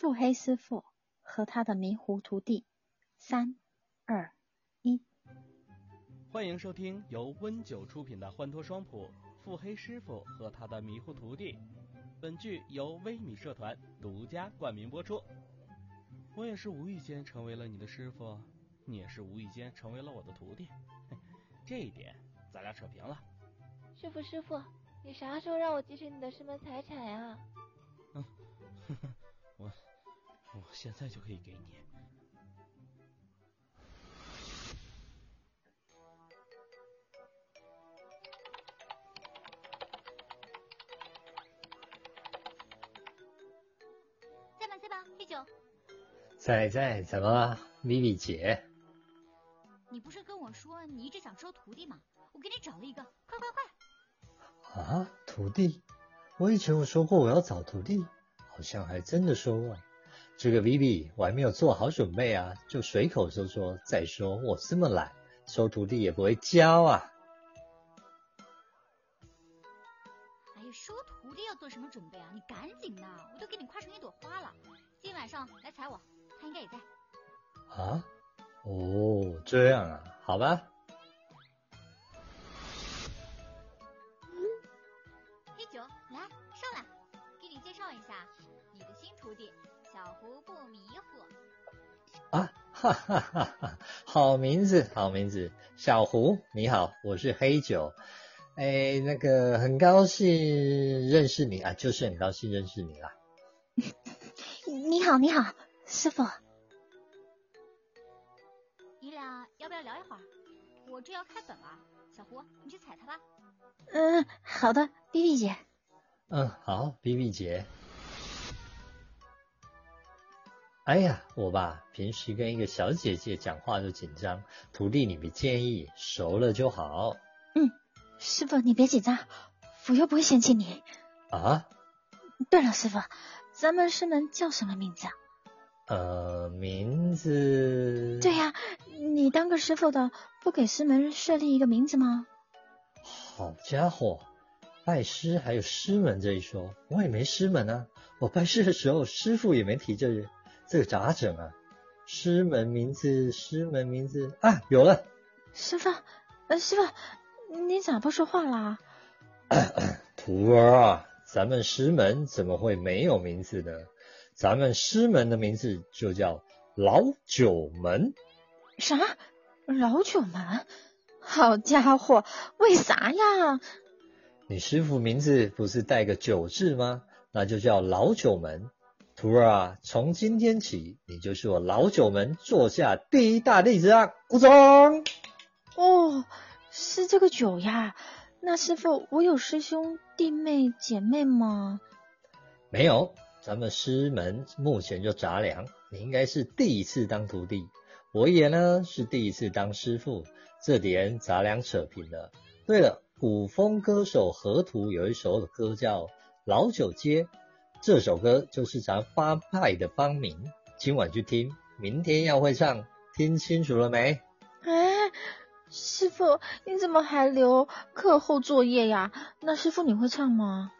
腹黑师傅和他的迷糊徒弟，三、二、一。欢迎收听由温酒出品的《欢脱双谱》腹黑师傅和他的迷糊徒弟。本剧由微米社团独家冠名播出。我也是无意间成为了你的师傅，你也是无意间成为了我的徒弟，这一点咱俩扯平了。师傅，师傅，你啥时候让我继承你的师门财产呀？嗯，现在就可以给你。在吗？在吗？黑九，在在，怎么了，Vivi 姐？你不是跟我说你一直想收徒弟吗？我给你找了一个，快快快！啊，徒弟？我以前有说过我要找徒弟，好像还真的说过。这个 Vivi 我还没有做好准备啊，就随口说说。再说我这么懒，收徒弟也不会教啊。哎呀，收徒弟要做什么准备啊？你赶紧的，我都给你夸成一朵花了。今晚上来踩我，他应该也在。啊？哦，这样啊，好吧。小胡不迷糊。啊，哈哈哈哈！好名字，好名字，小胡，你好，我是黑九。哎，那个很高兴认识你啊，就是很高兴认识你啦。你好，你好，师傅。你俩要不要聊一会儿？我这要开本了，小胡，你去踩他吧。嗯，好的，B B 姐。嗯，好，B B 姐。哎呀，我吧，平时跟一个小姐姐讲话就紧张，徒弟你别介意，熟了就好。嗯，师傅你别紧张，我又不会嫌弃你。啊？对了，师傅，咱们师门叫什么名字啊？呃，名字？对呀，你当个师傅的，不给师门设立一个名字吗？好家伙，拜师还有师门这一说，我也没师门啊。我拜师的时候，师傅也没提这个，这个咋整啊？师门名字，师门名字啊，有了。师傅，呃，师傅，你咋不说话啦？徒儿啊，咱们师门怎么会没有名字呢？咱们师门的名字就叫老九门。啥？老九门？好家伙，为啥呀？你师傅名字不是带个九字吗？那就叫老九门。徒儿啊，从今天起，你就是我老九门座下第一大弟子啊！鼓掌。哦，是这个九呀。那师傅，我有师兄弟妹姐妹吗？没有。咱们师门目前就杂粮，你应该是第一次当徒弟，我也呢是第一次当师傅，这点杂粮扯平了。对了，古风歌手河图有一首歌叫《老九街》，这首歌就是咱八派的帮名，今晚去听，明天要会唱，听清楚了没？哎，师傅，你怎么还留课后作业呀？那师傅你会唱吗？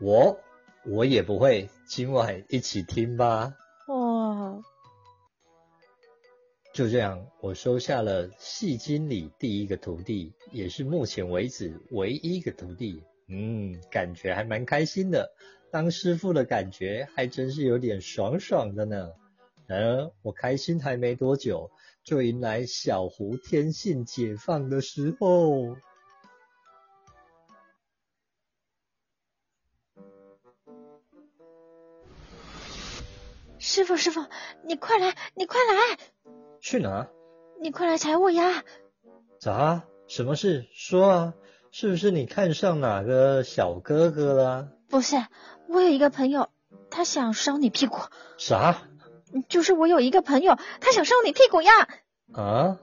我。我也不会，今晚一起听吧。哇！就这样，我收下了戏经理第一个徒弟，也是目前为止唯一一个徒弟。嗯，感觉还蛮开心的。当师傅的感觉还真是有点爽爽的呢。然而我开心还没多久，就迎来小胡天性解放的时候。师傅，师傅，你快来，你快来！去哪？你快来踩我呀！咋？什么事？说啊！是不是你看上哪个小哥哥了？不是，我有一个朋友，他想烧你屁股。啥？就是我有一个朋友，他想烧你屁股呀！啊？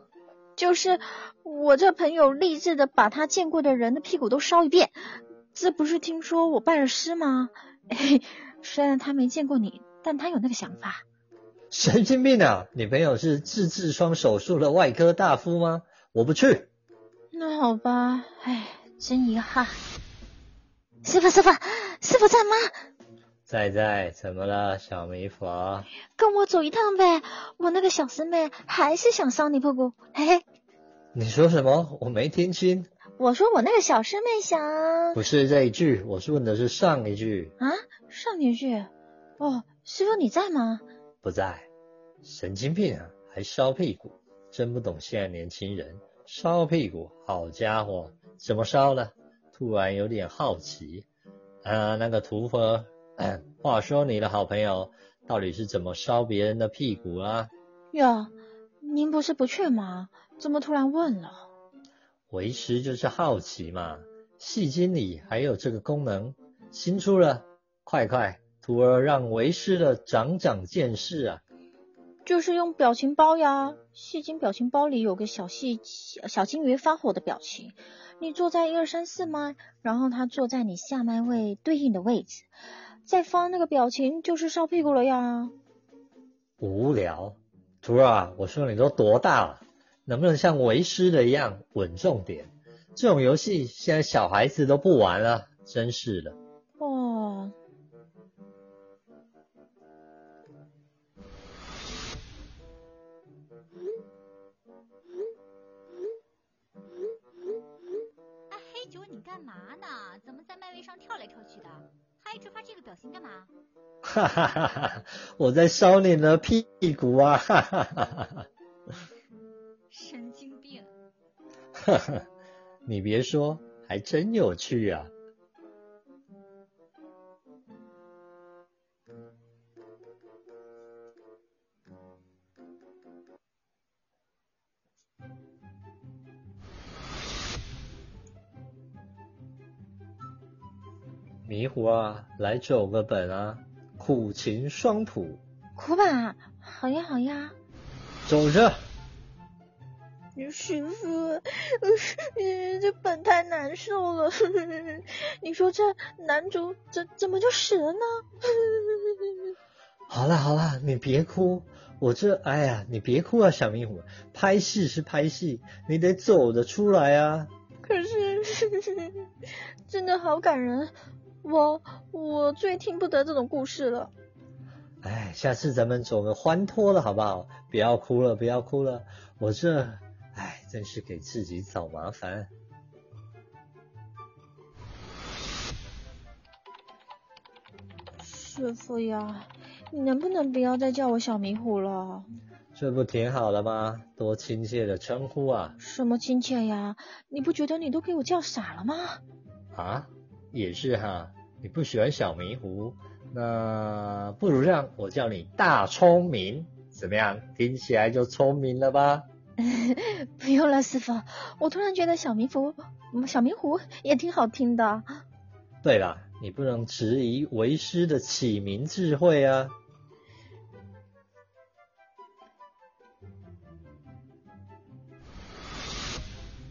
就是我这朋友励志的把他见过的人的屁股都烧一遍。这不是听说我拜了师吗？嘿，虽然他没见过你。但他有那个想法，神经病啊！你朋友是治痔疮手术的外科大夫吗？我不去。那好吧，唉，真遗憾。师傅，师傅，师傅在吗？在在，怎么了，小迷佛？跟我走一趟呗，我那个小师妹还是想烧你屁股，嘿嘿。你说什么？我没听清。我说我那个小师妹想……不是这一句，我是问的是上一句。啊，上一句？哦，师傅你在吗？不在。神经病啊，还烧屁股？真不懂现在年轻人烧屁股，好家伙，怎么烧的？突然有点好奇。啊，那个屠夫，话说你的好朋友到底是怎么烧别人的屁股啊？哟，您不是不去吗？怎么突然问了？为师就是好奇嘛，戏精里还有这个功能，新出了，快快，徒儿让为师的长长见识啊！就是用表情包呀，戏精表情包里有个小戏小金鱼发火的表情。你坐在一二三四吗，然后他坐在你下麦位对应的位置，再发那个表情就是烧屁股了呀。无聊，徒儿，我说你都多大了，能不能像为师的一样稳重点？这种游戏现在小孩子都不玩了，真是的。跳来跳去的？还一直发这个表情干嘛？哈哈哈哈！我在烧你的屁股啊！哈哈哈哈！神经病！哈哈，你别说，还真有趣啊！迷糊啊，来走个本啊！苦情双谱，苦本，好呀好呀。走着。师傅，这本太难受了。你说这男主怎怎么就死了呢？好了好了，你别哭，我这哎呀，你别哭啊，小迷糊，拍戏是拍戏，你得走得出来啊。可是，真的好感人。我我最听不得这种故事了。哎，下次咱们走个欢脱的好不好？不要哭了，不要哭了。我这，哎，真是给自己找麻烦。师傅呀，你能不能不要再叫我小迷糊了？这不挺好的吗？多亲切的称呼啊！什么亲切呀？你不觉得你都给我叫傻了吗？啊？也是哈，你不喜欢小迷糊，那不如让我叫你大聪明，怎么样？听起来就聪明了吧？不用了，师傅，我突然觉得小迷糊、小迷糊也挺好听的。对了，你不能质疑为师的起名智慧啊！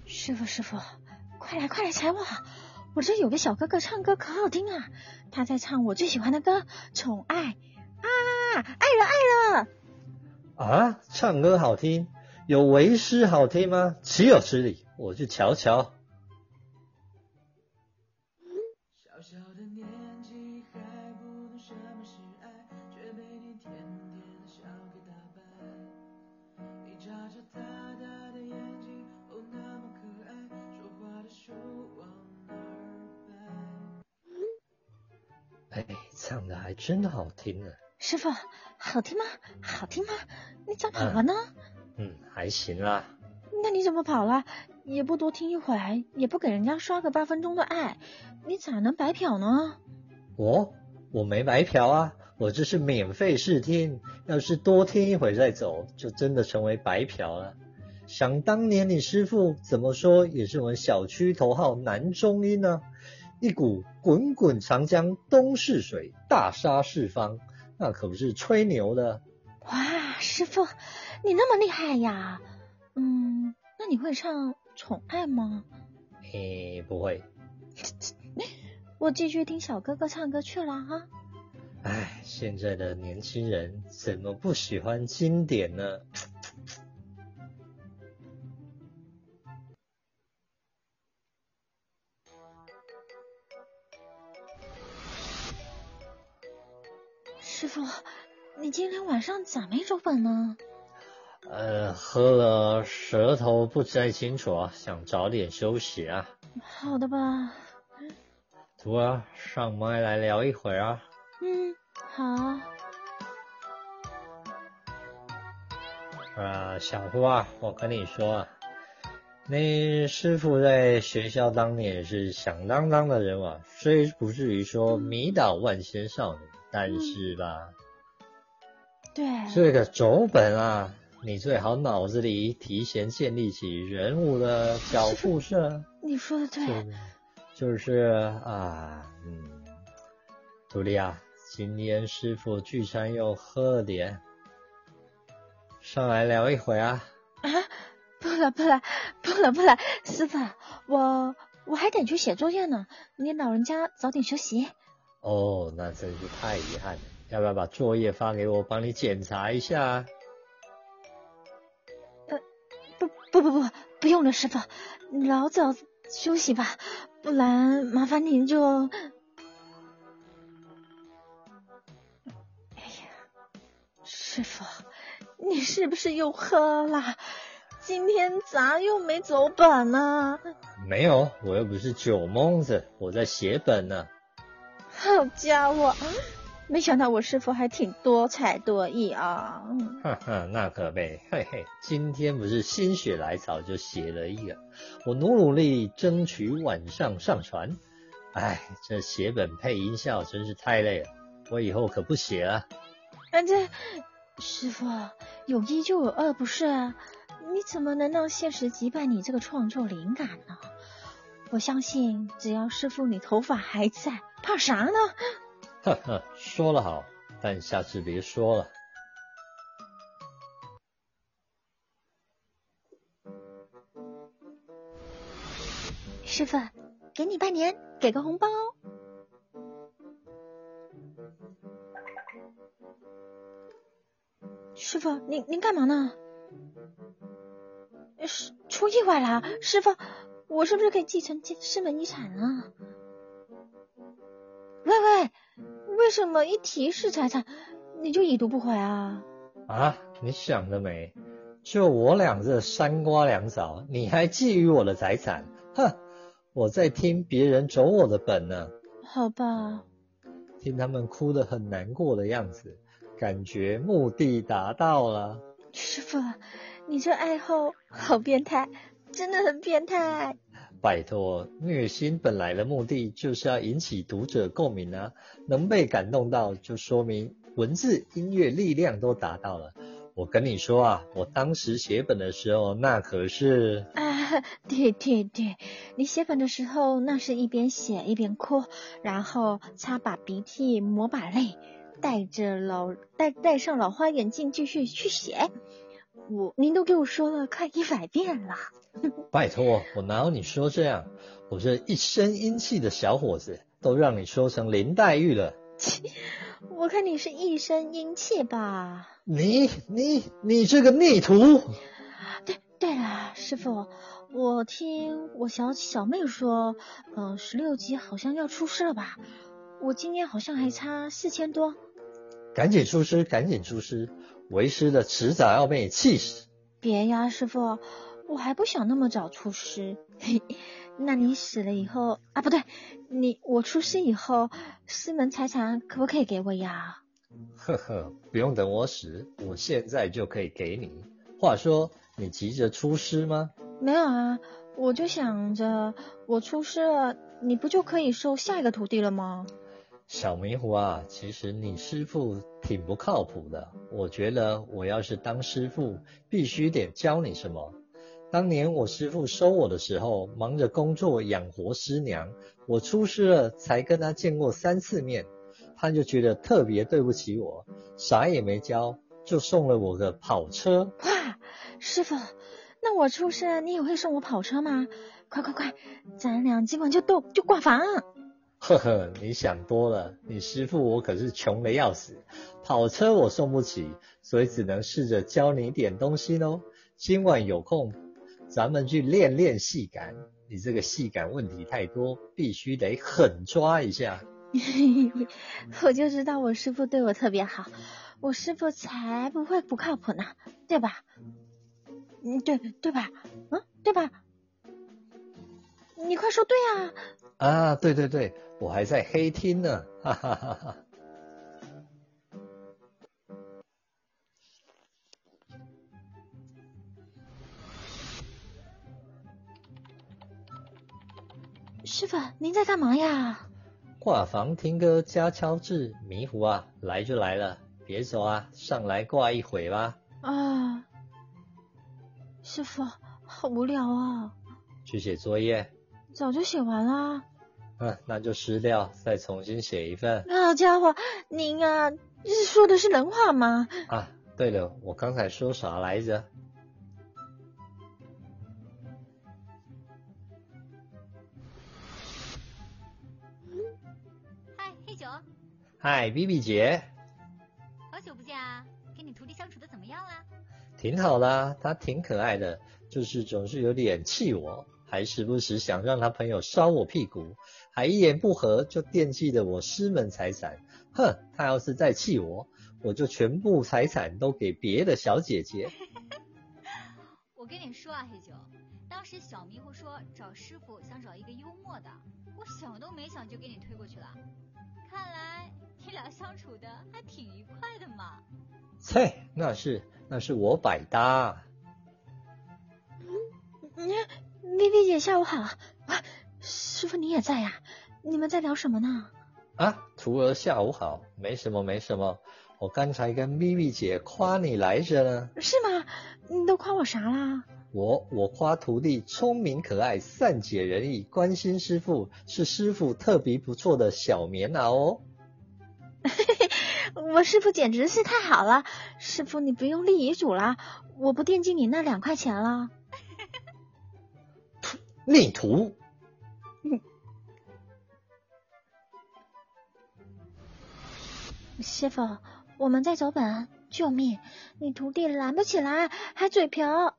师傅，师傅，快来，快来踩我！我这有个小哥哥唱歌可好听啊，他在唱我最喜欢的歌《宠爱》啊，爱了爱了啊！唱歌好听，有为师好听吗？岂有此理！我去瞧瞧。唱的还真好听呢。师傅，好听吗？好听吗？你咋跑了呢？嗯，还行啦。那你怎么跑了？也不多听一会儿，也不给人家刷个八分钟的爱，你咋能白嫖呢？我我没白嫖啊，我这是免费试听。要是多听一会再走，就真的成为白嫖了。想当年你师傅怎么说也是我们小区头号男中音呢。一股滚滚长江东逝水，大杀四方，那可不是吹牛的。哇，师傅，你那么厉害呀？嗯，那你会唱《宠爱》吗？嘿，不会。我继续听小哥哥唱歌去了啊。哎，现在的年轻人怎么不喜欢经典呢？你今天晚上咋没走本呢？呃，喝了舌头不太清楚啊，想早点休息啊。好的吧。徒儿，上麦来聊一会儿啊。嗯，好。啊，小徒啊，我跟你说啊，那师傅在学校当年也是响当当的人物，虽不至于说迷倒万千少女，但是吧，对，这个走本啊，你最好脑子里提前建立起人物的脚步色。你说的对。就是啊，嗯，徒弟啊，今天师傅聚餐又喝了点。上来聊一会啊！啊，不了不了不了不了，师傅，我我还得去写作业呢，你老人家早点休息。哦，那真是太遗憾了，要不要把作业发给我，帮你检查一下？呃，不不不不，不用了，师傅，老早休息吧，不然麻烦您就。哎呀，师傅。你是不是又喝了？今天咋又没走本呢？没有，我又不是酒蒙子，我在写本呢。好家伙，没想到我师傅还挺多才多艺啊！哈哈，那可没，嘿嘿，今天不是心血来潮就写了一个，我努努力争取晚上上传。哎，这写本配音效真是太累了，我以后可不写了。啊这。师傅，有一就有二，不是？你怎么能让现实击败你这个创作灵感呢？我相信，只要师傅你头发还在，怕啥呢？呵呵，说了好，但下次别说了。师傅，给你拜年，给个红包。师傅，您您干嘛呢？是出意外了，师傅，我是不是可以继承师门遗产啊？喂喂，为什么一提是财产你就已读不回啊？啊，你想得美！就我俩这三瓜两枣，你还觊觎我的财产？哼，我在听别人走我的本呢。好吧。听他们哭得很难过的样子。感觉目的达到了，师傅，你这爱好好变态，真的很变态。拜托，虐心本来的目的就是要引起读者共鸣啊，能被感动到，就说明文字、音乐力量都达到了。我跟你说啊，我当时写本的时候，那可是……啊，对对对，你写本的时候，那是一边写一边哭，然后擦把鼻涕，抹把泪。戴着老戴戴上老花眼镜继续去写，我您都给我说了快一百遍了。拜托，我哪有你说这样？我这一身英气的小伙子，都让你说成林黛玉了。切，我看你是一身英气吧？你你你这个逆徒！对对了，师傅，我听我小小妹说，嗯，十六级好像要出师了吧？我今年好像还差四千多。赶紧出师，赶紧出师，为师的迟早要被你气死。别呀，师傅，我还不想那么早出师。那你死了以后啊，不对，你我出师以后，师门财产可不可以给我呀？呵呵，不用等我死，我现在就可以给你。话说，你急着出师吗？没有啊，我就想着，我出师了，你不就可以收下一个徒弟了吗？小迷糊啊，其实你师傅挺不靠谱的。我觉得我要是当师傅，必须得教你什么。当年我师傅收我的时候，忙着工作养活师娘，我出师了才跟他见过三次面，他就觉得特别对不起我，啥也没教，就送了我个跑车。哇，师傅，那我出师你也会送我跑车吗？快快快，咱俩今晚就斗就挂房。呵呵，你想多了。你师傅我可是穷的要死，跑车我送不起，所以只能试着教你点东西喽。今晚有空，咱们去练练戏感。你这个戏感问题太多，必须得狠抓一下。我就知道我师傅对我特别好，我师傅才不会不靠谱呢，对吧？嗯，对对吧？嗯，对吧？你快说对啊！啊，对对对，我还在黑厅呢，哈哈哈哈。师傅，您在干嘛呀？挂房听歌加敲字，迷糊啊，来就来了，别走啊，上来挂一会吧。啊，师傅，好无聊啊！去写作业。早就写完了。嗯，那就撕掉，再重新写一份。好家伙，您啊，是说的是人话吗？啊，对了，我刚才说啥来着？嗨，黑九。嗨，B B 姐。好久不见啊，跟你徒弟相处的怎么样啊？挺好啦，他挺可爱的，就是总是有点气我。还时不时想让他朋友烧我屁股，还一言不合就惦记着我师门财产。哼，他要是再气我，我就全部财产都给别的小姐姐。我跟你说啊，黑九，当时小迷糊说找师傅想找一个幽默的，我想都没想就给你推过去了。看来你俩相处的还挺愉快的嘛。切，那是那是我百搭。你。薇薇姐，下午好！啊，师傅你也在呀？你们在聊什么呢？啊，徒儿下午好，没什么没什么。我刚才跟咪咪姐夸你来着呢。是吗？你都夸我啥啦？我我夸徒弟聪明可爱，善解人意，关心师傅，是师傅特别不错的小棉袄哦。嘿嘿，我师傅简直是太好了！师傅你不用立遗嘱了，我不惦记你那两块钱了。逆徒，师傅，我们在走本，救命！你徒弟拦不起来，还嘴瓢。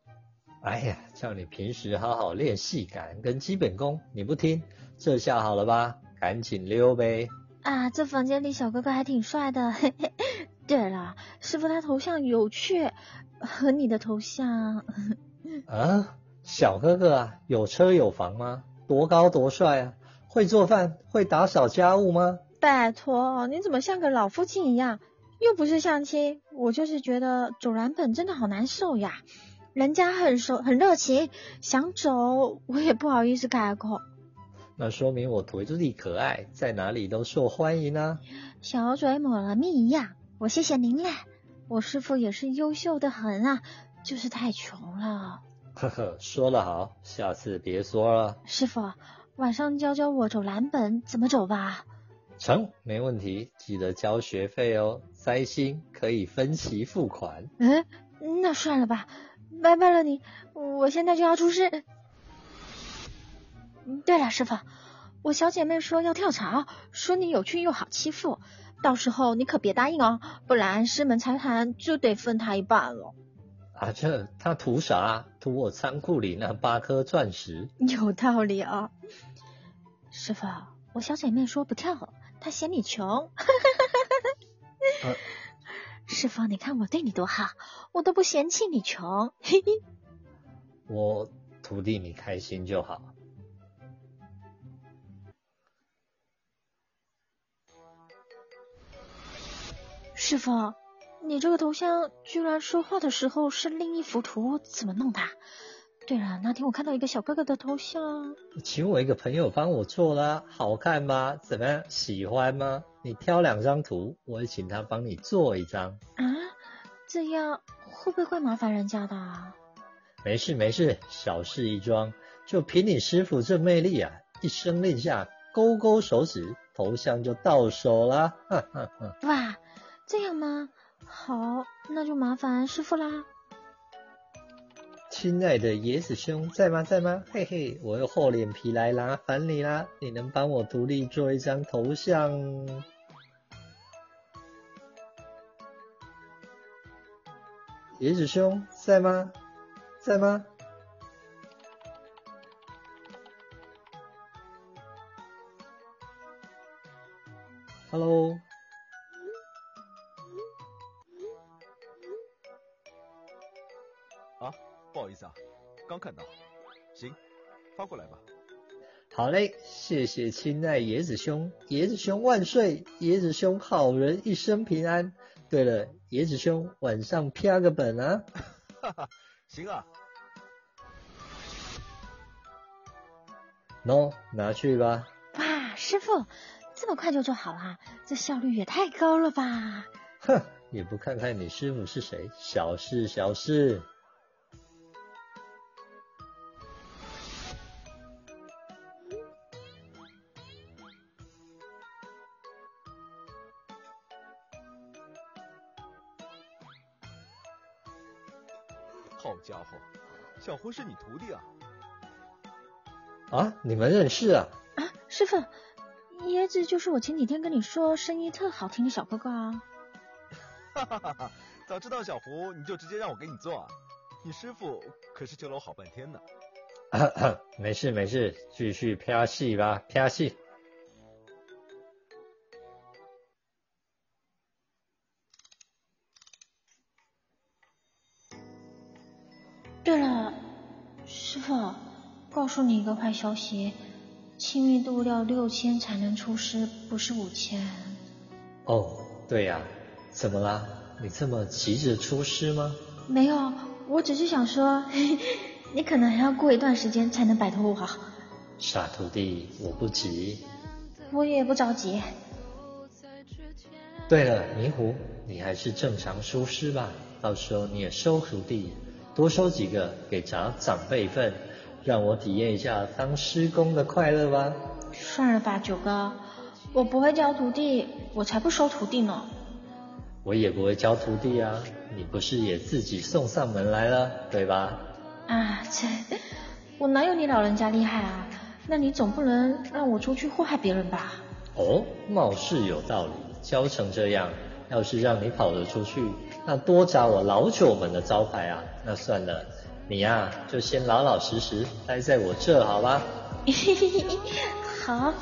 哎呀，叫你平时好好练戏感跟基本功，你不听，这下好了吧？赶紧溜呗！啊，这房间里小哥哥还挺帅的。嘿嘿。对了，师傅他头像有趣，和你的头像。啊？小哥哥啊，有车有房吗？多高多帅啊？会做饭，会打扫家务吗？拜托，你怎么像个老父亲一样？又不是相亲，我就是觉得走蓝本真的好难受呀。人家很熟很热情，想走我也不好意思开口。那说明我徒弟可爱，在哪里都受欢迎啊。小嘴抹了蜜一样，我谢谢您嘞。我师傅也是优秀的很啊，就是太穷了。呵呵，说得好，下次别说了。师傅，晚上教教我走蓝本怎么走吧。成，没问题，记得交学费哦。灾星可以分期付款。嗯，那算了吧，拜拜了你，我现在就要出事。对了，师傅，我小姐妹说要跳槽，说你有趣又好欺负，到时候你可别答应哦，不然师门财产就得分她一半了。啊，这他图啥？图我仓库里那八颗钻石？有道理啊，师傅，我小姐妹说不跳，她嫌你穷。师傅，你看我对你多好，我都不嫌弃你穷。嘿嘿，我徒弟你开心就好。师傅。你这个头像居然说话的时候是另一幅图，怎么弄的？对了，那天我看到一个小哥哥的头像，请我一个朋友帮我做啦，好看吗？怎么样？喜欢吗？你挑两张图，我会请他帮你做一张。啊，这样会不会怪麻烦人家的？没事没事，小事一桩，就凭你师傅这魅力啊，一声令下，勾勾手指，头像就到手啦。哈哈哈。哇，这样吗？好，那就麻烦师傅啦。亲爱的椰子兄，在吗？在吗？嘿嘿，我又厚脸皮来啦，烦你啦！你能帮我独立做一张头像？椰子兄，在吗？在吗？Hello。好嘞，谢谢亲爱椰子兄，椰子兄万岁，椰子兄好人一生平安。对了，椰子兄晚上啪个本啊。哈哈，行啊。喏，拿去吧。哇，师傅，这么快就做好了，这效率也太高了吧！哼，也不看看你师傅是谁，小事小事。徒弟啊？啊，你们认识啊？啊，师傅，椰子就是我前几天跟你说声音特好听的小哥哥啊。哈哈哈哈！早知道小胡，你就直接让我给你做啊。你师傅可是救了我好半天呢。没事没事，继续拍戏吧，拍戏。告诉你一个坏消息，亲密度要六千才能出师，不是五千。哦，对呀，怎么啦？你这么急着出师吗？没有，我只是想说，你可能还要过一段时间才能摆脱我。傻徒弟，我不急。我也不着急。对了，迷糊，你还是正常出师吧，到时候你也收徒弟，多收几个给长长辈份。让我体验一下当师公的快乐吧。算了吧，九哥，我不会教徒弟，我才不收徒弟呢。我也不会教徒弟啊，你不是也自己送上门来了，对吧？啊，切我哪有你老人家厉害啊？那你总不能让我出去祸害别人吧？哦，貌似有道理。教成这样，要是让你跑得出去，那多砸我老九门的招牌啊！那算了。你呀，就先老老实实待在我这，好吧？好。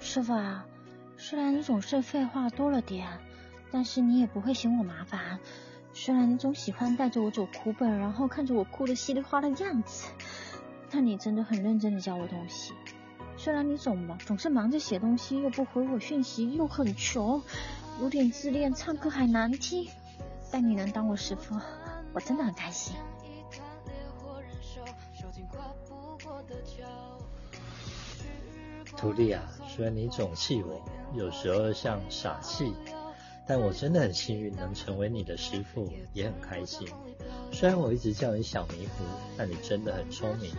师傅啊。虽然你总是废话多了点，但是你也不会嫌我麻烦。虽然你总喜欢带着我走苦本，然后看着我哭的稀里哗啦的样子，但你真的很认真的教我东西。虽然你总忙，总是忙着写东西，又不回我讯息，又很穷，有点自恋，唱歌还难听，但你能当我师傅，我真的很开心。徒弟啊，虽然你总气我。有时候像傻气，但我真的很幸运能成为你的师傅，也很开心。虽然我一直叫你小迷糊，但你真的很聪明，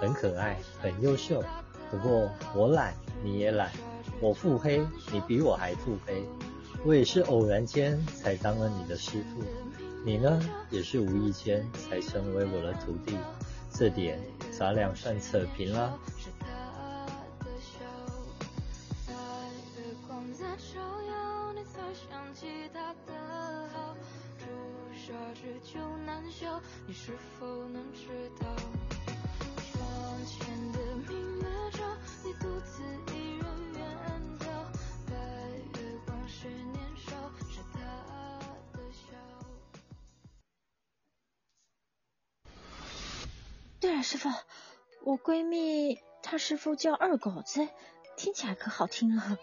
很可爱，很优秀。不过我懒，你也懒；我腹黑，你比我还腹黑。我也是偶然间才当了你的师傅，你呢，也是无意间才成为我的徒弟。这点咱俩算扯平了。你是否能知道，窗前的明月照，你独自一人远眺，白月光是年少，是他的笑。对了，师傅，我闺蜜她师傅叫二狗子，听起来可好听了。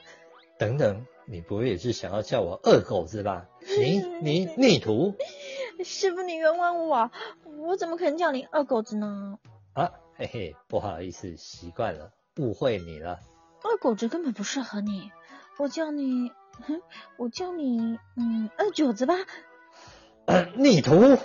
等等，你不会也是想要叫我二狗子吧？你你逆徒！师傅，你冤枉我，我怎么可能叫你二狗子呢？啊，嘿嘿，不好意思，习惯了，误会你了。二狗子根本不适合你，我叫你，我叫你，嗯，二九子吧。逆徒。